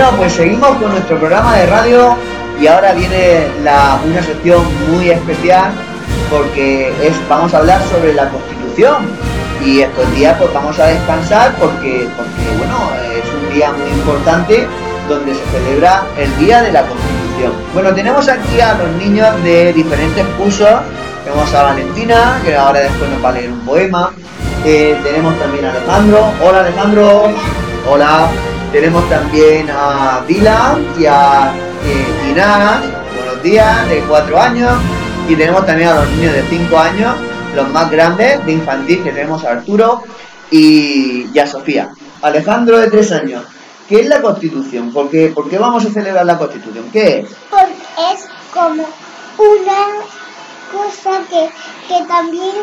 Bueno, pues seguimos con nuestro programa de radio y ahora viene una sección muy especial porque es, vamos a hablar sobre la Constitución y estos días pues vamos a descansar porque, porque bueno, es un día muy importante donde se celebra el Día de la Constitución. Bueno, tenemos aquí a los niños de diferentes cursos. Tenemos a Valentina, que ahora después nos va a leer un poema. Eh, tenemos también a Alejandro. Hola Alejandro. Hola. Tenemos también a Dylan y a eh. Buenos días, de cuatro años. Y tenemos también a los niños de cinco años, los más grandes de infantil, que tenemos a Arturo y, y a Sofía. Alejandro de tres años. ¿Qué es la Constitución? ¿Por qué, ¿Por qué vamos a celebrar la Constitución? ¿Qué es? Porque es como una cosa que, que también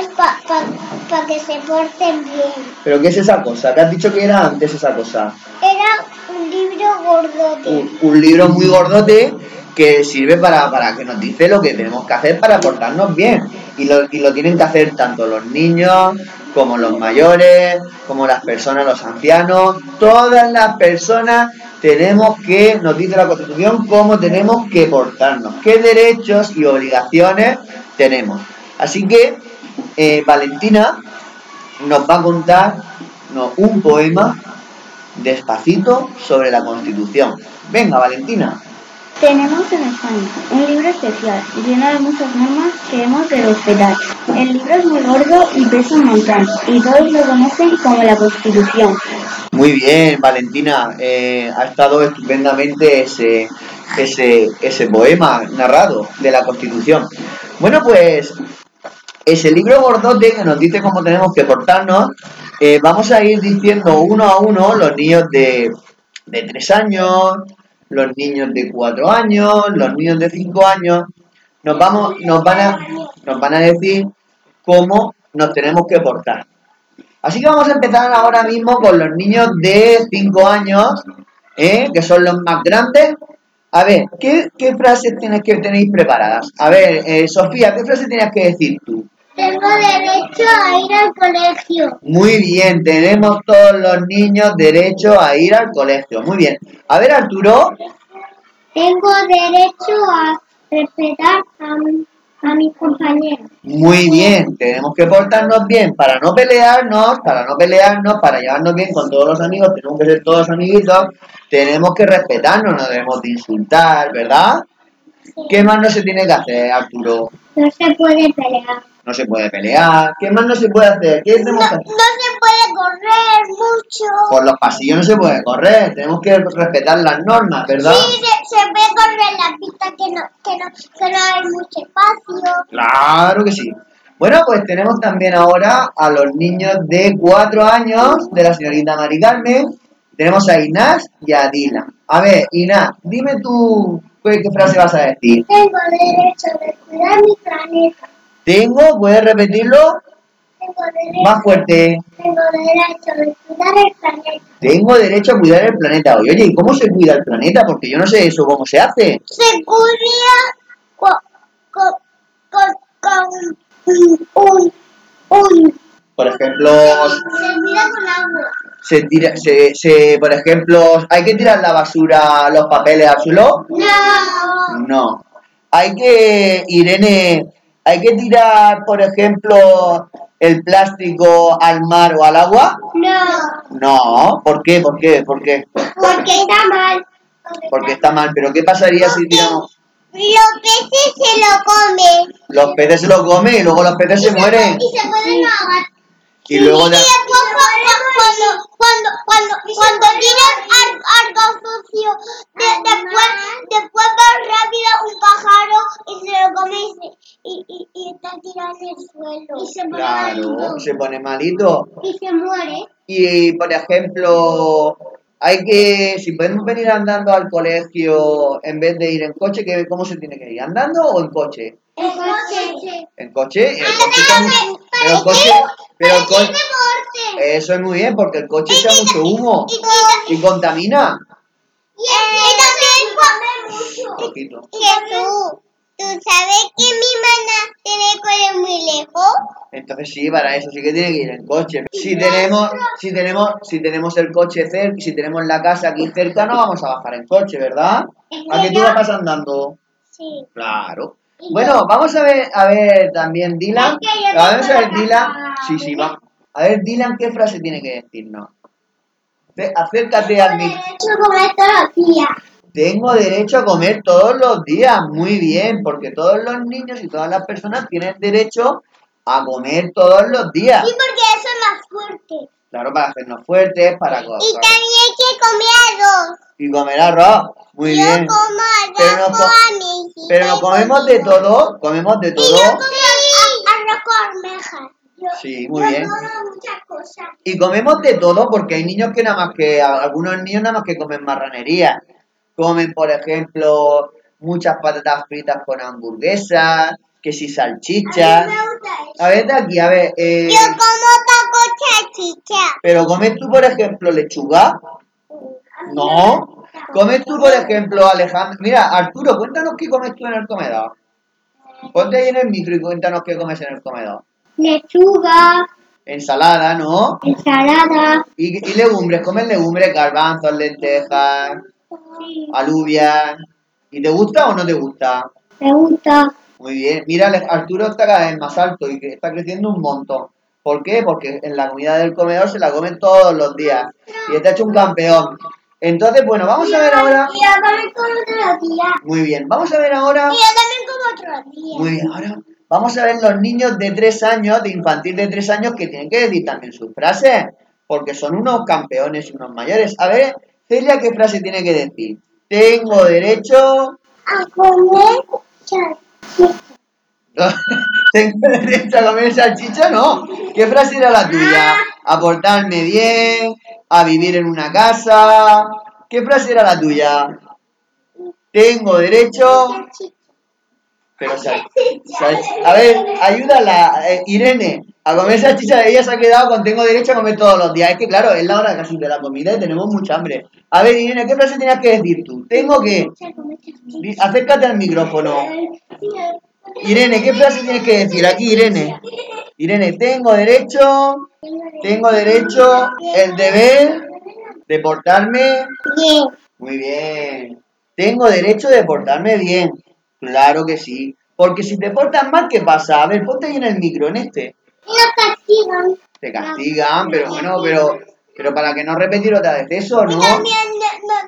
es para pa, pa que se porten bien. ¿Pero qué es esa cosa? ¿Qué has dicho que era antes esa cosa? Era un libro gordote. Un, un libro muy gordote que sirve para, para que nos dice lo que tenemos que hacer para portarnos bien. Y lo, y lo tienen que hacer tanto los niños como los mayores, como las personas, los ancianos, todas las personas tenemos que, nos dice la Constitución, cómo tenemos que portarnos, qué derechos y obligaciones tenemos. Así que eh, Valentina nos va a contar no, un poema despacito sobre la Constitución. Venga, Valentina. Tenemos en España un libro especial lleno de muchas normas que hemos de respetar. El libro es muy gordo y pesa un montón y todos lo conocen como la Constitución. Muy bien, Valentina. Eh, ha estado estupendamente ese, ese, ese poema narrado de la Constitución. Bueno, pues ese libro gordote que nos dice cómo tenemos que portarnos, eh, vamos a ir diciendo uno a uno los niños de, de tres años, los niños de cuatro años, los niños de cinco años, nos vamos, nos van a, nos van a decir cómo nos tenemos que portar. Así que vamos a empezar ahora mismo con los niños de cinco años, ¿eh? que son los más grandes. A ver, ¿qué, qué frases tienes que tenéis preparadas? A ver, eh, Sofía, ¿qué frase tienes que decir tú? Tengo derecho a ir al colegio. Muy bien, tenemos todos los niños derecho a ir al colegio. Muy bien. A ver, Arturo, Tengo derecho a respetar a, mi- a mis compañeros. muy bien, tenemos que portarnos bien para no pelearnos, para no pelearnos, para llevarnos bien con todos los amigos, tenemos que ser todos amiguitos, tenemos que respetarnos, no debemos de insultar, ¿verdad? ¿Qué más no se tiene que hacer, Arturo? No se puede pelear. No se puede pelear. ¿Qué más no se puede hacer? ¿Qué No, se puede correr mucho. Por los pasillos no se puede correr, tenemos que respetar las normas, ¿verdad? Sí, se, se puede correr en la pista que no, que no, que no hay mucho espacio. Claro que sí. Bueno, pues tenemos también ahora a los niños de cuatro años de la señorita Mari Carmen. Tenemos a Inás y a Dila. A ver, Inás, dime tú qué, qué frase vas a decir. Tengo derecho de cuidar mi planeta. Tengo, ¿puedes repetirlo? Tengo derecho, Más fuerte. tengo derecho de cuidar el planeta. Tengo derecho a cuidar el planeta. Oye, ¿y cómo se cuida el planeta? Porque yo no sé eso cómo se hace. Se cuida con, con, con, con un, un, Por ejemplo, se cuida con agua. se tira, se, se, por ejemplo, ¿hay que tirar la basura, los papeles al suelo? No, No. Hay que, Irene, hay que tirar, por ejemplo, el plástico al mar o al agua. no, No. ¿Por qué? ¿Por qué? ¿Por qué? porque está mal. Porque está mal. Pero ¿qué pasaría si tiramos? Los peces se lo comen. Los peces se lo comen y luego los peces se mueren. Y se pueden ahogar. Y luego Y después cuando, cuando, cuando, cuando tiras al- algo sucio, de- después, después va rápido un pájaro y se lo come y, se- y, y, y está tirado en el suelo. Y se pone Claro, malito. se pone malito. Y se muere. Y, por ejemplo, hay que, si podemos venir andando al colegio en vez de ir en coche, ¿qué- ¿cómo se tiene que ir? ¿Andando o en coche? El coche. En coche, el Ah, coche el coche, pero el coche, eso es muy bien porque el coche echa mucho humo Y, contamina. y, y también come mucho. Poquito. Jesús, ¿Tú sabes que mi mamá tiene que ir muy lejos? Entonces sí, para eso sí que tiene que ir en coche. Si tenemos, si tenemos, si tenemos el coche cerca, si tenemos la casa aquí cerca, no vamos a bajar en coche, ¿verdad? ¿A que tú vas andando? Sí. Claro. Bueno, vamos a ver, a ver también Dylan. Vamos a ver tengo la Dylan. Sí, sí, va. A ver Dylan, ¿qué frase tiene que decirnos? Acércate al micro. Yo comer todos los días. Tengo derecho a comer todos los días. Muy bien, porque todos los niños y todas las personas tienen derecho a comer todos los días. Sí, porque eso es más fuerte. Claro, para hacernos fuertes, para Y también hay que comer arroz. Y comer arroz. Muy yo bien. como Pero arroz no co- Pero nos comemos de todo. Comemos de Y yo todo. como a- arroz con almejas. Yo, Sí, muy yo bien. como muchas cosas. Y comemos de todo porque hay niños que nada más que, algunos niños nada más que comen marranería. Comen, por ejemplo, muchas patatas fritas con hamburguesas, que si A salchichas. mí me gusta eso. A ver, de aquí, a ver, eh, Yo como taco chachicha. pero comes tú, por ejemplo, lechuga. No. ¿Comes tú, por ejemplo, Alejandro? Mira, Arturo, cuéntanos qué comes tú en el comedor. Ponte ahí en el micro y cuéntanos qué comes en el comedor. Lechuga, Ensalada, ¿no? ensalada. Y, y legumbres, comes legumbres, garbanzos, lentejas, alubias. ¿Y te gusta o no te gusta? Me gusta. Muy bien. Mira, Arturo está cada vez más alto y está creciendo un montón. ¿Por qué? Porque en la comida del comedor se la comen todos los días. Y está hecho un campeón. Entonces, bueno, vamos a ver ahora. También como otro día. Muy bien, vamos a ver ahora. También como otro día. Muy bien, ahora vamos a ver los niños de tres años, de infantil de tres años, que tienen que decir también sus frases, porque son unos campeones y unos mayores. A ver, Celia, ¿qué frase tiene que decir? Tengo derecho, A comer. tengo derecho a comer salchicha, no. ¿Qué frase era la tuya? A portarme bien, a vivir en una casa. ¿Qué frase era la tuya? Tengo derecho, pero sal- sal- a ver, ayúdala, eh, Irene, a comer salchicha. Ella se ha quedado con tengo derecho a comer todos los días. Es que claro, es la hora casi de la comida y tenemos mucha hambre. A ver, Irene, ¿qué frase tenías que decir tú? Tengo que, acércate al micrófono. Irene, ¿qué frase tienes que decir? Aquí, Irene. Irene, tengo derecho, tengo derecho, el deber de portarme Bien. muy bien. Tengo derecho de portarme bien. Claro que sí. Porque si te portas mal, ¿qué pasa? A ver, ponte ahí en el micro, en este. Nos castigan. Te castigan, pero bueno, pero, pero para que no repetir otra vez eso, Y ¿no? también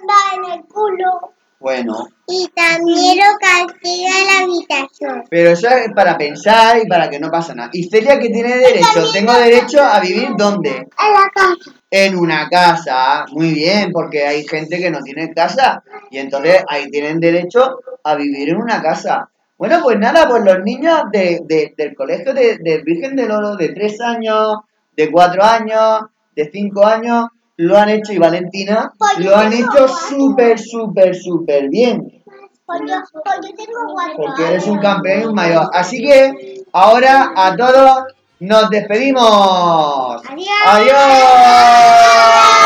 da en el culo. Bueno, Y también lo castiga la habitación. pero eso es para pensar y para que no pasa nada. Y Celia que tiene derecho, tengo derecho a vivir ¿dónde? En la casa. En una casa, muy bien, porque hay gente que no tiene casa y entonces ahí tienen derecho a vivir en una casa. Bueno, pues nada, pues los niños de, de- del colegio de, del Virgen del Oro de 3 años, de 4 años, de 5 años, lo han hecho y Valentina Pues lo han hecho súper, súper, súper bien, Pues pues tengo porque eres un campeón mayor. Así que ahora a todos nos despedimos. Adiós. Adiós.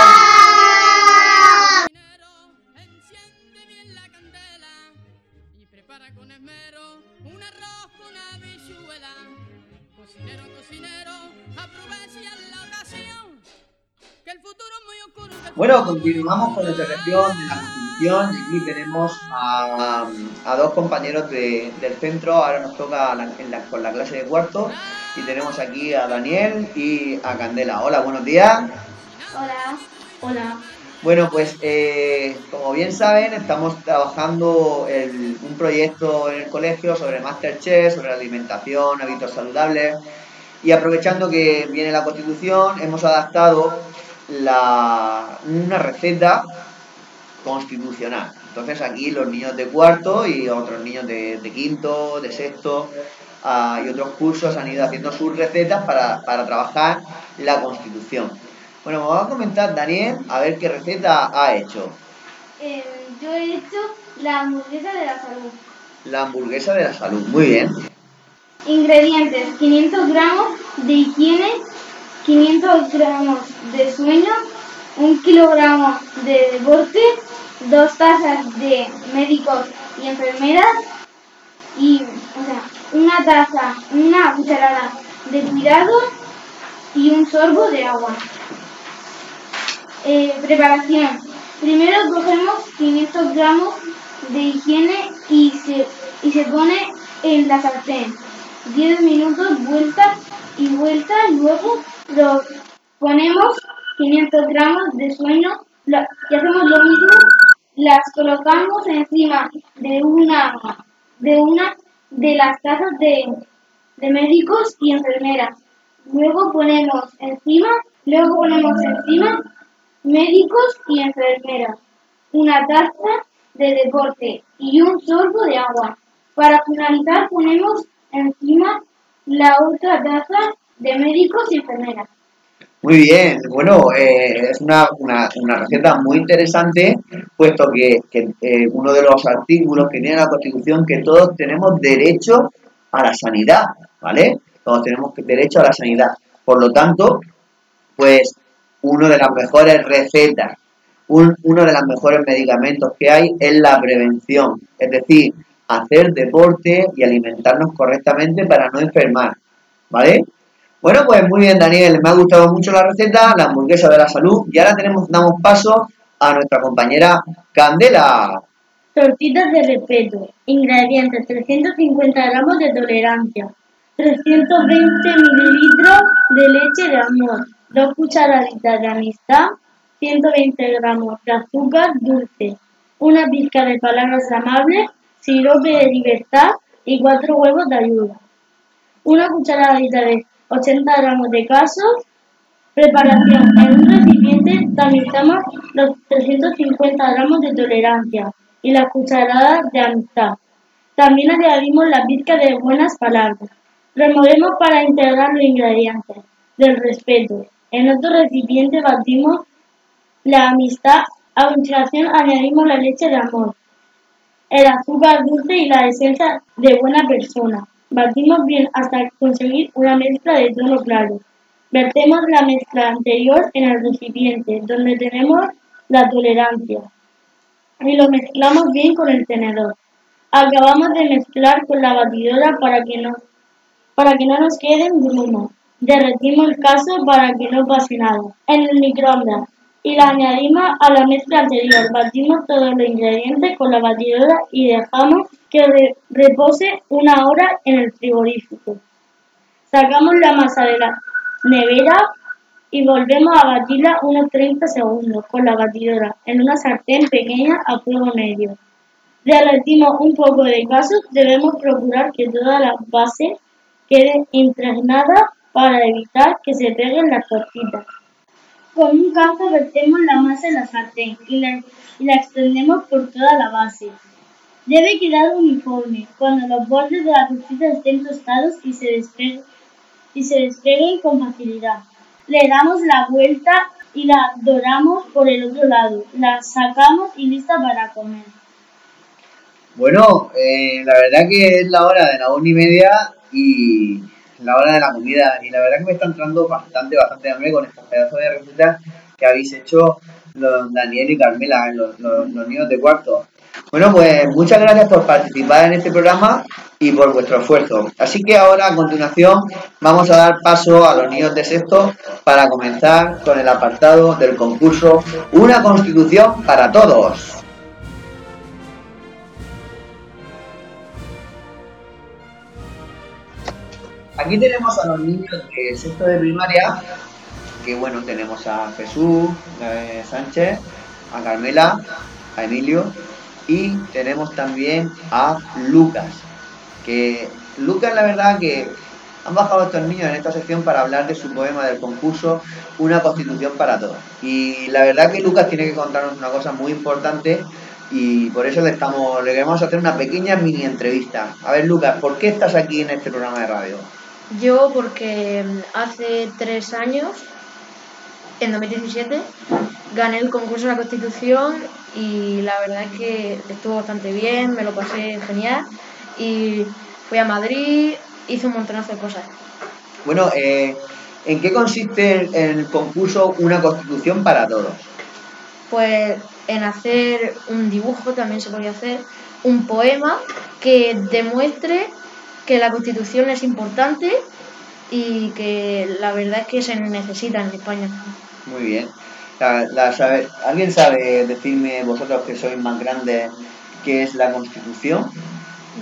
Bueno, continuamos con nuestra sección de la Constitución aquí tenemos a, a dos compañeros de- del centro, ahora nos toca la- en la- con la clase de cuarto y tenemos aquí a Daniel y a Candela. Hola, buenos días. Hola. Hola. Bueno, pues eh, como bien saben, estamos trabajando el- un proyecto en el colegio sobre Masterchef, sobre alimentación, hábitos saludables. Y aprovechando que viene la constitución, hemos adaptado la, una receta constitucional. Entonces aquí los niños de cuarto y otros niños de, de quinto, de sexto ah, y otros cursos han ido haciendo sus recetas para, para trabajar la constitución. Bueno, me va a comentar Daniel a ver qué receta ha hecho. Eh, yo he hecho la hamburguesa de la salud. La hamburguesa de la salud. Muy bien. Ingredientes: 500 gramos de higiene, 500 gramos de sueño, 1 kilogramo de deporte, 2 tazas de médicos y enfermeras, y, o sea, una taza, una cucharada de cuidado y un sorbo de agua. Eh, preparación. Primero cogemos 500 gramos de higiene y se, y se pone en la sartén. 10 minutos vuelta y vuelta, luego ponemos 500 gramos de sueño la- y hacemos lo mismo, las colocamos encima de una de una de las tazas de, de médicos y enfermeras. Luego ponemos encima, luego ponemos encima médicos y enfermeras, una taza de deporte y un sorbo de agua. Para finalizar ponemos encima la otra taza de médicos y enfermeras. Muy bien, bueno, eh, es una, una, una receta muy interesante, puesto que, eh, uno de los artículos que tiene la Constitución que todos tenemos derecho a la sanidad, ¿vale? Todos tenemos derecho a la sanidad. Por lo tanto, pues una de las mejores recetas, un- uno de los mejores medicamentos que hay es la prevención, es decir, hacer deporte y alimentarnos correctamente para no enfermar, ¿vale? Bueno, pues muy bien, Daniel, me ha gustado mucho la receta, la hamburguesa de la salud, y ahora tenemos, damos paso a nuestra compañera Candela. Tortitas de respeto. Ingredientes: 350 gramos de tolerancia, 320 mililitros de leche de amor, 2 cucharaditas de amistad, 120 gramos de azúcar dulce, una pizca de palabras amables, sirope de libertad y 4 huevos de ayuda. Una cucharadita de 80 gramos de queso. Preparación. En un recipiente tamizamos los 350 gramos de tolerancia y las cucharadas de amistad. También añadimos la pizca de buenas palabras. Removemos para integrar los ingredientes del respeto. En otro recipiente batimos la amistad. A continuación añadimos la leche de amor, el azúcar dulce y la esencia de buena persona. Batimos bien hasta conseguir una mezcla de tono claro. Vertemos la mezcla anterior en el recipiente donde tenemos la tolerancia y lo mezclamos bien con el tenedor. Acabamos de mezclar con la batidora para que no, para que no nos queden grumos. Derretimos el caso para que no pase nada en el microondas y la añadimos a la mezcla anterior. Batimos todos los ingredientes con la batidora y dejamos que re- repose una hora en el frigorífico. Sacamos la masa de la nevera y volvemos a batirla unos 30 segundos con la batidora en una sartén pequeña a fuego medio. Derretimos un poco de queso, debemos procurar que toda la base quede impregnada para evitar que se peguen las tortitas. Con un cazo vertemos la masa en la sartén y la, y la extendemos por toda la base. Debe quedar uniforme cuando los bordes de la tortita estén tostados y se despeguen y se despeguen con facilidad. Le damos la vuelta y la doramos por el otro lado. La sacamos y lista para comer. Bueno, eh, la verdad que es la hora de la una y media y la hora de la comida. Y la verdad que me está entrando bastante, bastante hambre con estos pedazos de recetas que habéis hecho los Daniel y Carmela, los, los, los niños de cuarto. Bueno, pues muchas gracias por participar en este programa y por vuestro esfuerzo. Así que ahora, a continuación, vamos a dar paso a los niños de sexto para comenzar con el apartado del concurso Una Constitución para Todos. Aquí tenemos a los niños de sexto de primaria, que bueno, tenemos a Jesús eh, Sánchez, a Carmela, a Emilio y tenemos también a Lucas, que Lucas la verdad que han bajado estos niños en esta sección para hablar de su poema del concurso Una Constitución para Todos. Y la verdad que Lucas tiene que contarnos una cosa muy importante y por eso le estamos le queremos hacer una pequeña mini entrevista. A ver Lucas, ¿por qué estás aquí en este programa de radio? Yo porque mm, hace tres años, en 2017, gané el concurso de la Constitución y la verdad es que estuvo bastante bien, me lo pasé genial y fui a Madrid, hice un montonazo de cosas. Bueno, eh, ¿en qué consiste el, el concurso Una Constitución para Todos? Pues en hacer un dibujo, también se podría hacer un poema que demuestre que la Constitución es importante y que la verdad es que se necesita en España. Muy bien. La- la sabe- ¿Alguien sabe decirme, vosotros que sois más grandes, qué es la Constitución?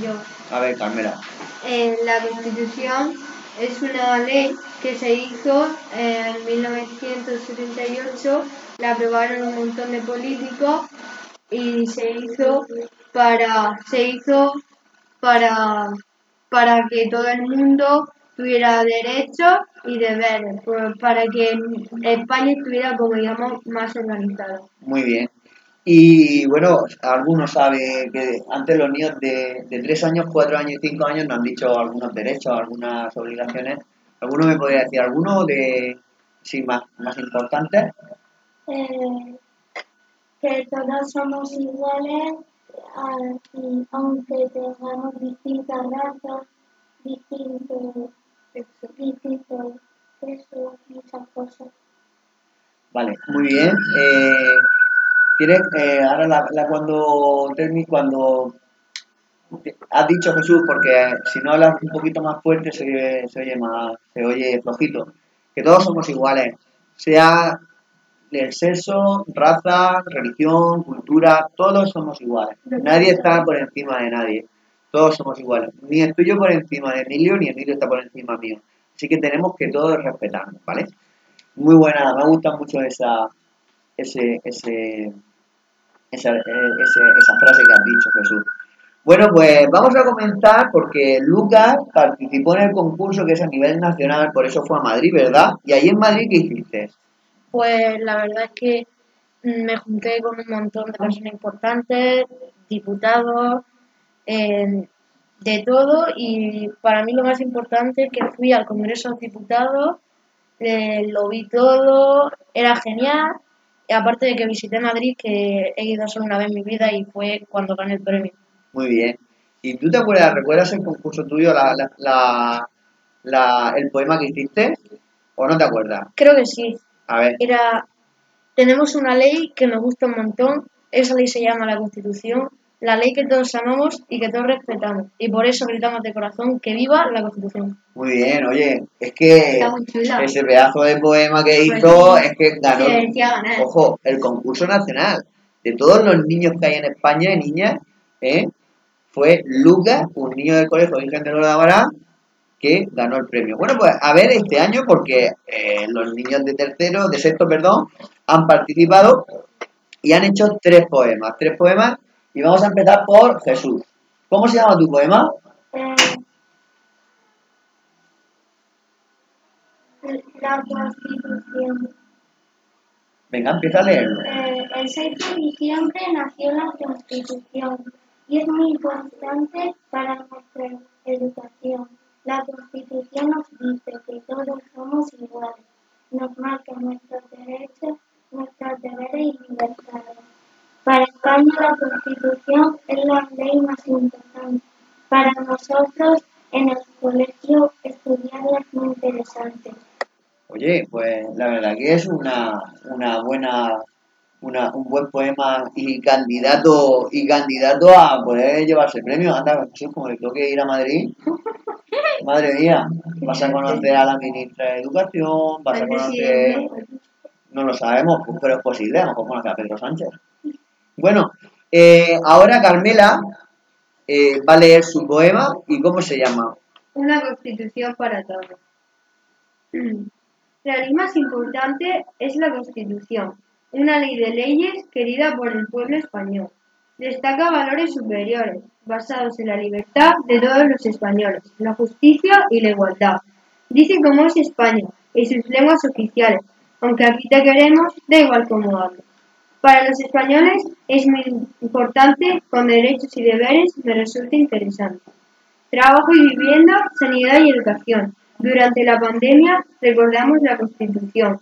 Yo. A ver, Carmela. Eh, la Constitución es una ley que se hizo en 1978, la aprobaron un montón de políticos y se hizo para se hizo para para que todo el mundo tuviera derechos y deberes, pues, para que España estuviera como digamos más organizada. Muy bien. Y bueno, algunos sabe que antes los niños de, de 3 años, 4 años y 5 años nos han dicho algunos derechos, algunas obligaciones. ¿Alguno me podría decir alguno de, sí, más, más importantes? Eh, que todos somos iguales, y aunque tengamos distintas razas, distintos, distintos sexos, muchas cosas. Vale, muy bien. Eh, ¿Quieres, eh, ahora la, cuando termi- cuando has dicho Jesús, porque si no hablas un poquito más fuerte se, se oye más, se oye flojito, que todos somos iguales, sea el sexo, raza, religión, cultura, todos somos iguales. Nadie está por encima de nadie. Todos somos iguales. Ni estoy yo por encima de Emilio, ni Emilio está por encima mío. Así que tenemos que todos respetarnos, ¿vale? Muy buena, me gusta mucho esa, esa, eh, esa frase que has dicho, Jesús. Bueno, pues vamos a comenzar porque Lucas participó en el concurso que es a nivel nacional, por eso fue a Madrid, ¿verdad? Y ahí en Madrid, ¿qué hiciste? Pues la verdad es que mm, me junté con un montón de personas importantes, diputados, eh, de todo y para mí lo más importante es que fui al Congreso de Diputados, eh, lo vi todo, era genial, y aparte de que visité Madrid, que he ido solo una vez en mi vida y fue cuando gané el premio. Muy bien. ¿Y tú te acuerdas, recuerdas el concurso tuyo, la, la- la- el poema que hiciste? ¿O no te acuerdas? Creo que sí, A ver, era, tenemos una ley que me gusta un montón, esa ley se llama la Constitución, la ley que todos amamos y que todos respetamos, y por eso gritamos de corazón que viva la Constitución. muy bien, oye, es que ese pedazo de poema que Pues hizo es que ganó, ojo, el concurso nacional de todos los niños que hay en España niñas, ¿eh? fue Lucas, un niño del colegio de Ingeniero de Abará, que ganó el premio. Bueno, pues a ver este año, porque eh, los niños de tercero, de sexto, perdón, han participado y han hecho tres poemas, tres poemas, y vamos a empezar por Jesús. ¿Cómo se llama tu poema? La Constitución. Venga, empieza a leerlo. Eh, el 6 de diciembre nació la Constitución y es muy importante para nuestra educación. La Constitución nos dice que todos somos iguales, nos marca nuestros derechos, nuestros deberes y libertades. Para España la Constitución es la ley más importante. Para nosotros en el colegio estudiarla es muy interesante. Oye, pues la verdad que es una, una buena, una, un buen poema y candidato y candidato a poder llevarse premio. Anda, Jesús, como le tengo que ir a Madrid. Madre mía, vas a conocer a la ministra de Educación, vas a conocer, no lo sabemos, pues, pero es posible, a lo mejor conocer a Pedro Sánchez. Bueno, eh, ahora Carmela eh, va a leer su poema y cómo se llama. Una constitución para todos. La ley más importante es la Constitución, una ley de leyes querida por el pueblo español. Destaca valores superiores, basados en la libertad de todos los españoles, la justicia y la igualdad. Dice cómo es España y sus lenguas oficiales, aunque aquí te queremos, da igual cómo hablo. Para los españoles es muy importante, con derechos y deberes me resulta interesante. Trabajo y vivienda, sanidad y educación. Durante la pandemia recordamos la Constitución.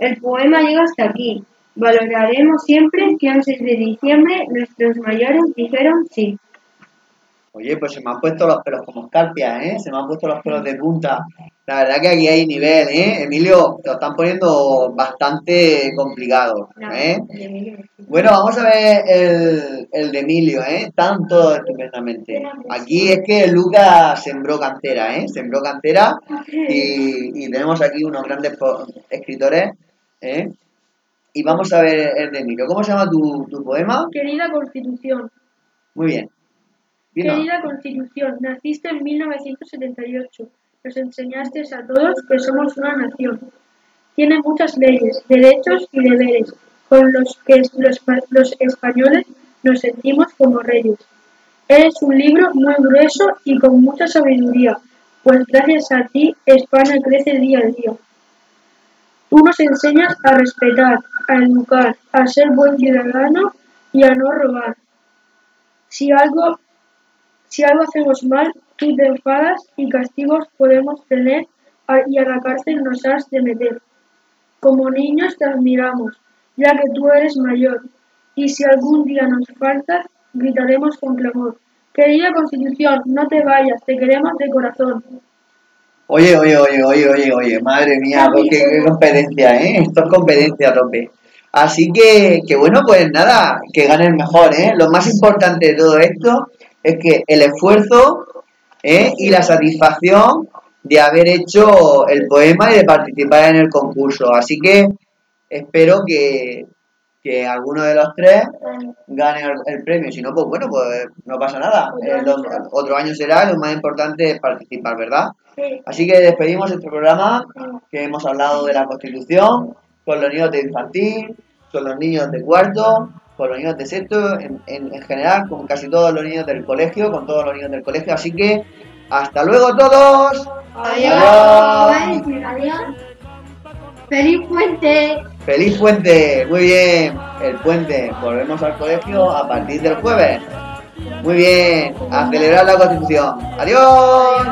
El poema llega hasta aquí. Valoraremos siempre que un 6 de diciembre nuestros mayores dijeron sí. Oye, pues se me han puesto los pelos como escarpias, ¿eh? Se me han puesto los pelos de punta. La verdad que aquí hay nivel, ¿eh? Emilio, te lo están poniendo bastante complicado, ¿eh? Bueno, vamos a ver el, el de Emilio, ¿eh? Tanto estupendamente. Aquí es que Lucas sembró cantera, ¿eh? Sembró cantera y, y tenemos aquí unos grandes escritores, ¿eh? Y vamos a ver el de Emilio. ¿Cómo se llama tu, tu poema? Querida Constitución, Muy bien. Querida Constitución, naciste en 1978. Nos enseñaste a todos que somos una nación. Tiene muchas leyes, derechos y deberes, con los que los, los españoles nos sentimos como reyes. Eres un libro muy grueso y con mucha sabiduría, pues gracias a ti España crece día a día. Tú nos enseñas a respetar, a educar, a ser buen ciudadano y a no robar. Si algo, si algo hacemos mal, tú te enfadas y castigos podemos tener y a la cárcel nos has de meter. Como niños te admiramos, ya que tú eres mayor, y si algún día nos faltas, gritaremos con clamor. Querida Constitución, no te vayas, te queremos de corazón. Oye, oye, oye, oye, oye, oye, madre mía, Javi, qué, qué competencia, ¿eh? Esto es competencia a tope. Así que, que bueno, pues nada, que gane el mejor, ¿eh? Lo más importante de todo esto es que el esfuerzo ¿eh? y la satisfacción de haber hecho el poema y de participar en el concurso. Así que espero que, que alguno de los tres gane el, el premio. Si no, pues bueno, pues no pasa nada. Otro Eh, año lo- será. otro año será, lo más importante es participar, ¿verdad? Sí. Así que despedimos este programa que hemos hablado de la Constitución con los niños de infantil, con los niños de cuarto, con los niños de sexto, en, en- en general, con casi todos los niños del colegio, con todos los niños del colegio. Así que hasta luego todos. Adiós. Adiós. ¡Feliz puente! Feliz puente. Muy bien. El puente. Volvemos al colegio a partir del jueves. Muy bien. A celebrar la Constitución. Adiós.